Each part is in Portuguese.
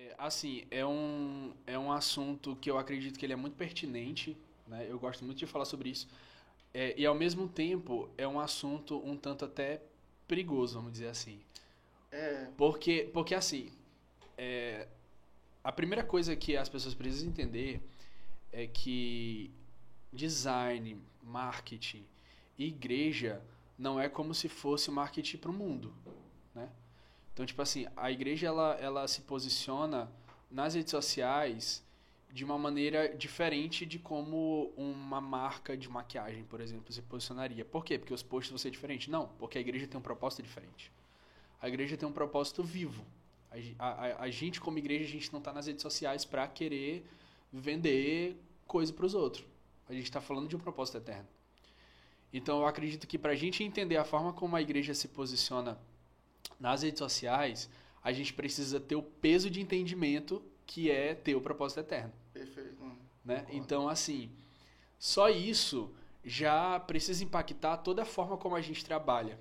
É, assim, é um, é um assunto que eu acredito que ele é muito pertinente, né? Eu gosto muito de falar sobre isso. É, e ao mesmo tempo é um assunto um tanto até perigoso, vamos dizer assim. É, Porque, porque assim, é, a primeira coisa que as pessoas precisam entender é que design, marketing igreja não é como se fosse marketing para o mundo, né? Então, tipo assim, a igreja ela, ela se posiciona nas redes sociais de uma maneira diferente de como uma marca de maquiagem, por exemplo, se posicionaria. Por quê? Porque os posts vão ser diferentes? Não, porque a igreja tem um propósito diferente. A igreja tem um propósito vivo. A, a- a gente, como igreja, a gente não está nas redes sociais para querer vender coisa para os outros. A gente está falando de um propósito eterno. Então, eu acredito que para a gente entender a forma como a igreja se posiciona nas redes sociais, a gente precisa ter o peso de entendimento que é ter o propósito eterno perfeito. Né? Concordo. Então, assim, só isso já precisa impactar toda a forma como a gente trabalha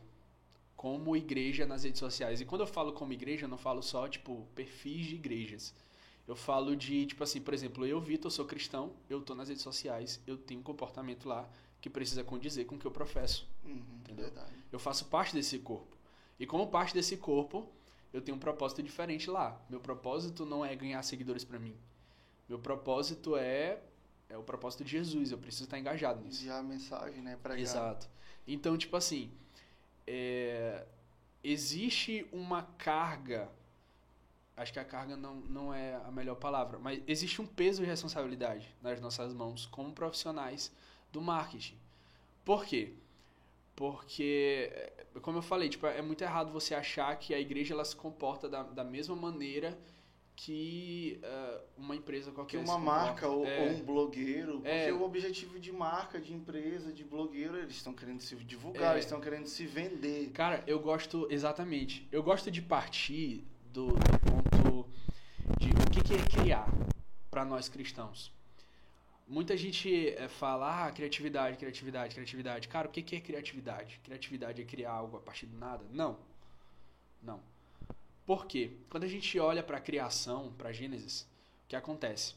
como igreja nas redes sociais. E quando eu falo como igreja, eu não falo só, tipo, perfis de igrejas. Eu falo de, tipo assim, por exemplo, eu, Vitor, sou cristão, eu tô nas redes sociais, eu tenho um comportamento lá que precisa condizer com o que eu professo. Uhum, Entendeu? Verdade. Eu faço parte desse corpo. E como parte desse corpo, eu tenho um propósito diferente lá. Meu propósito não é ganhar seguidores pra mim. Meu propósito é é o propósito de Jesus. Eu preciso estar engajado nisso. Enviar a mensagem, né? Pregar. Exato. Então, tipo assim, é, existe uma carga. Acho que a carga não, não é a melhor palavra, mas existe um peso de responsabilidade nas nossas mãos como profissionais do marketing. Por quê? Porque, como eu falei, tipo, é muito errado você achar que a igreja ela se comporta da, da mesma maneira que eh, uma empresa Que qualquer uma se marca ou, É. ou um blogueiro, porque É. o objetivo de marca, de empresa, de blogueiro, eles estão querendo se divulgar, É. eles estão querendo se vender. Cara, eu gosto, exatamente. Eu gosto de partir do, do ponto de o que, que é criar para nós cristãos. Muita gente eh, fala, ah, criatividade, criatividade, criatividade. Cara, o que, é criatividade? Criatividade é criar algo a partir do nada? Não. Não. Por quê? Quando a gente olha para a criação, para Gênesis, o que acontece?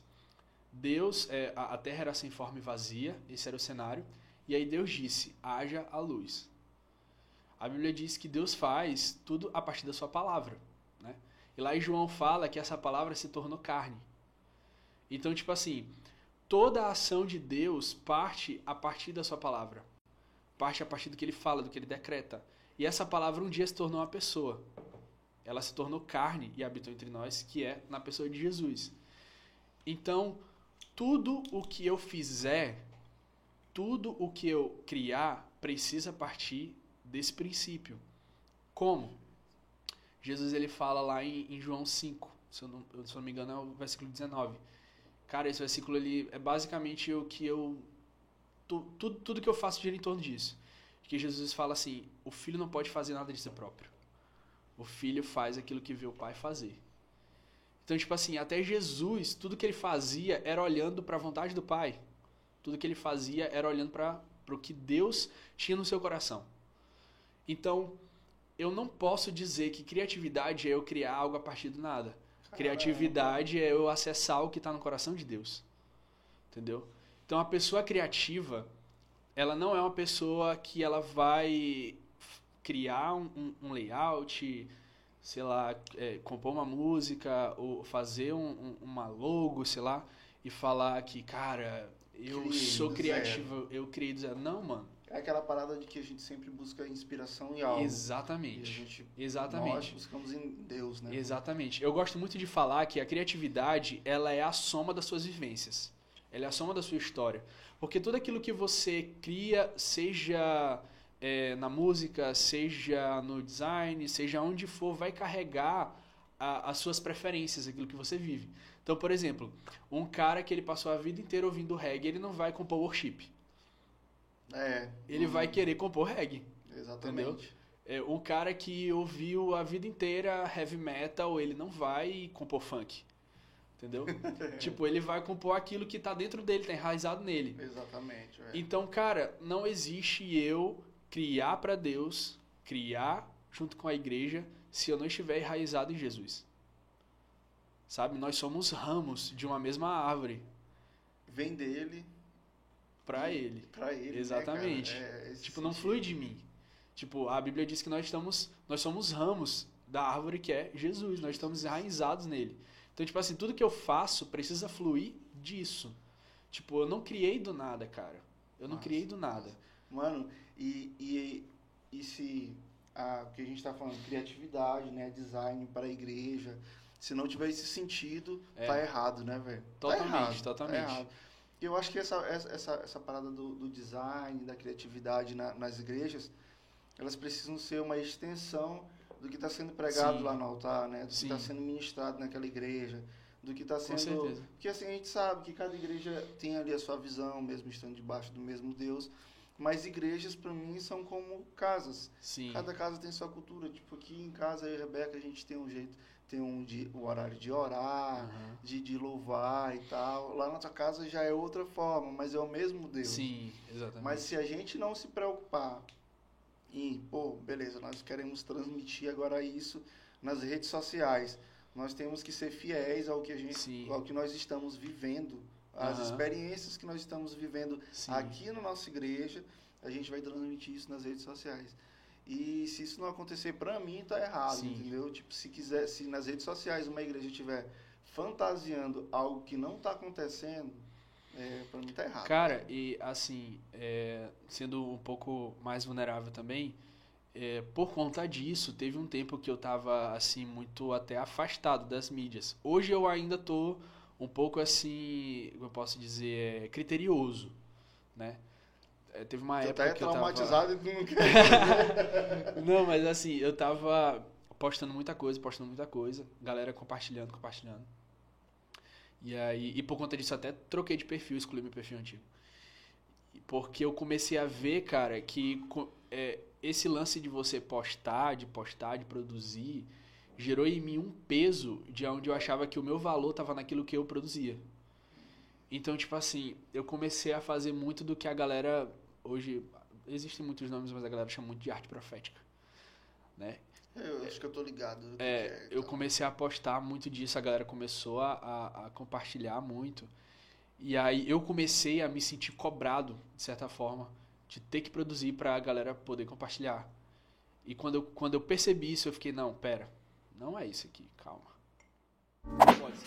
Deus, a, a terra era sem forma e vazia, esse era o cenário, e aí Deus disse: haja a luz. A Bíblia diz que Deus faz tudo a partir da sua palavra, né? E lá em João fala que essa palavra se tornou carne. Então, tipo assim, toda a ação de Deus parte a partir da sua palavra. Parte a partir do que ele fala, do que ele decreta. E essa palavra um dia se tornou uma pessoa. Ela se tornou carne e habitou entre nós, que é na pessoa de Jesus. Então, tudo o que eu fizer, tudo o que eu criar, precisa partir desse princípio. Como? Jesus ele fala lá em, em João 5, se eu, não, se eu não me engano é o versículo 19. Cara, esse versículo ele é basicamente o que eu tu, tudo, tudo que eu faço gira em torno disso. Que Jesus fala assim: o filho não pode fazer nada de si próprio. O filho faz aquilo que vê o pai fazer. Então, tipo assim, até Jesus, tudo que ele fazia era olhando para a vontade do pai. Tudo que ele fazia era olhando para o que Deus tinha no seu coração. Então, eu não posso dizer que criatividade é eu criar algo a partir do nada. Criatividade é eu acessar o que está no coração de Deus. Entendeu? Então, a pessoa criativa, ela não é uma pessoa que ela vai criar um, um- layout, sei lá, é, compor uma música ou fazer um- um- uma logo, sei lá, e falar que, cara, eu Criei sou do criativo, eu criei do zero. Não, mano. É aquela parada de que a gente sempre busca inspiração em algo. E a Exatamente. gente, nós Exatamente. buscamos em Deus, né? Exatamente. Eu gosto muito de falar que a criatividade, ela é a soma das suas vivências. Ela é a soma da sua história. Porque tudo aquilo que você cria, seja é, na música, seja no design, seja onde for, vai carregar a- as suas preferências, aquilo que você vive. Então, por exemplo, um cara que ele passou a vida inteira ouvindo reggae, ele não vai compor worship. É. Ele hum, vai querer compor reggae. Exatamente. É, um cara que ouviu a vida inteira heavy metal, ele não vai compor funk. Entendeu? tipo, ele vai compor aquilo que tá dentro dele, tá enraizado nele. Exatamente. é. Então, cara, não existe eu criar pra Deus, criar junto com a igreja, se eu não estiver enraizado em Jesus. Sabe? Nós somos ramos de uma mesma árvore Vem dele para e- ele. pra ele. né, Exatamente. cara? É, Tipo, não flui de mim. Tipo, a Bíblia diz que nós estamos, nós somos ramos da árvore que é Jesus, nós estamos enraizados nele. Então, tipo assim, tudo que eu faço precisa fluir disso. Tipo, eu não criei do nada, cara. Eu não Massa, criei do nada. Mano, e, e, e se a, o que a gente tá falando, criatividade, né? Design para a igreja. Se não tiver esse sentido, É. tá errado, né, velho? Totalmente, tá errado, totalmente. Tá errado. E eu acho que essa, essa, essa, parada do, do design, da criatividade na- nas igrejas, elas precisam ser uma extensão do que está sendo pregado Sim. lá no altar, né? Do que Sim. está sendo ministrado naquela igreja, do que está sendo porque assim, a gente sabe que cada igreja tem ali a sua visão, mesmo estando debaixo do mesmo Deus. Mas igrejas, para mim, são como casas. Sim. Cada casa tem sua cultura. Tipo, aqui em casa, eu e a Rebeca, a gente tem um jeito, tem um, de, um horário de orar, Aham. de, de louvar e tal. Lá na sua casa já é outra forma, mas é o mesmo Deus. Sim, exatamente. Mas se a gente não se preocupar em, pô, beleza, nós queremos transmitir agora isso nas redes sociais. Nós temos que ser fiéis ao que a gente, Sim. ao que nós estamos vivendo, às Aham. experiências que nós estamos vivendo Sim. aqui na nossa igreja, a gente vai transmitir isso nas redes sociais. E se isso não acontecer, pra mim tá errado, Sim. entendeu? Tipo, se quiser, se nas redes sociais uma igreja estiver fantasiando algo que não tá acontecendo, é, para mim tá errado. Cara, e assim, é, sendo um pouco mais vulnerável também, é, por conta disso, teve um tempo que eu tava, assim, muito até afastado das mídias. Hoje eu ainda tô um pouco, assim, como eu posso dizer, é, criterioso, né? É, teve uma Tu época tá que eu tava... traumatizado e tu não quer. Não, mas assim, eu tava postando muita coisa, postando muita coisa, galera compartilhando, compartilhando. E aí, e por conta disso até troquei de perfil, excluí meu perfil antigo. Porque eu comecei a ver, cara, que é, esse lance de você postar, de postar, de produzir, gerou em mim um peso de onde eu achava que o meu valor tava naquilo que eu produzia. Então, tipo assim, eu comecei a fazer muito do que a galera hoje existem muitos nomes, mas a galera chama muito de arte profética, né? Eu acho que eu tô ligado. É, é, eu então. comecei a postar muito disso, a galera começou a, a, a compartilhar muito. E aí eu comecei a me sentir cobrado, de certa forma, de ter que produzir pra galera poder compartilhar. E quando eu, quando eu percebi isso, eu fiquei, não, pera, não é isso aqui, calma. Pode.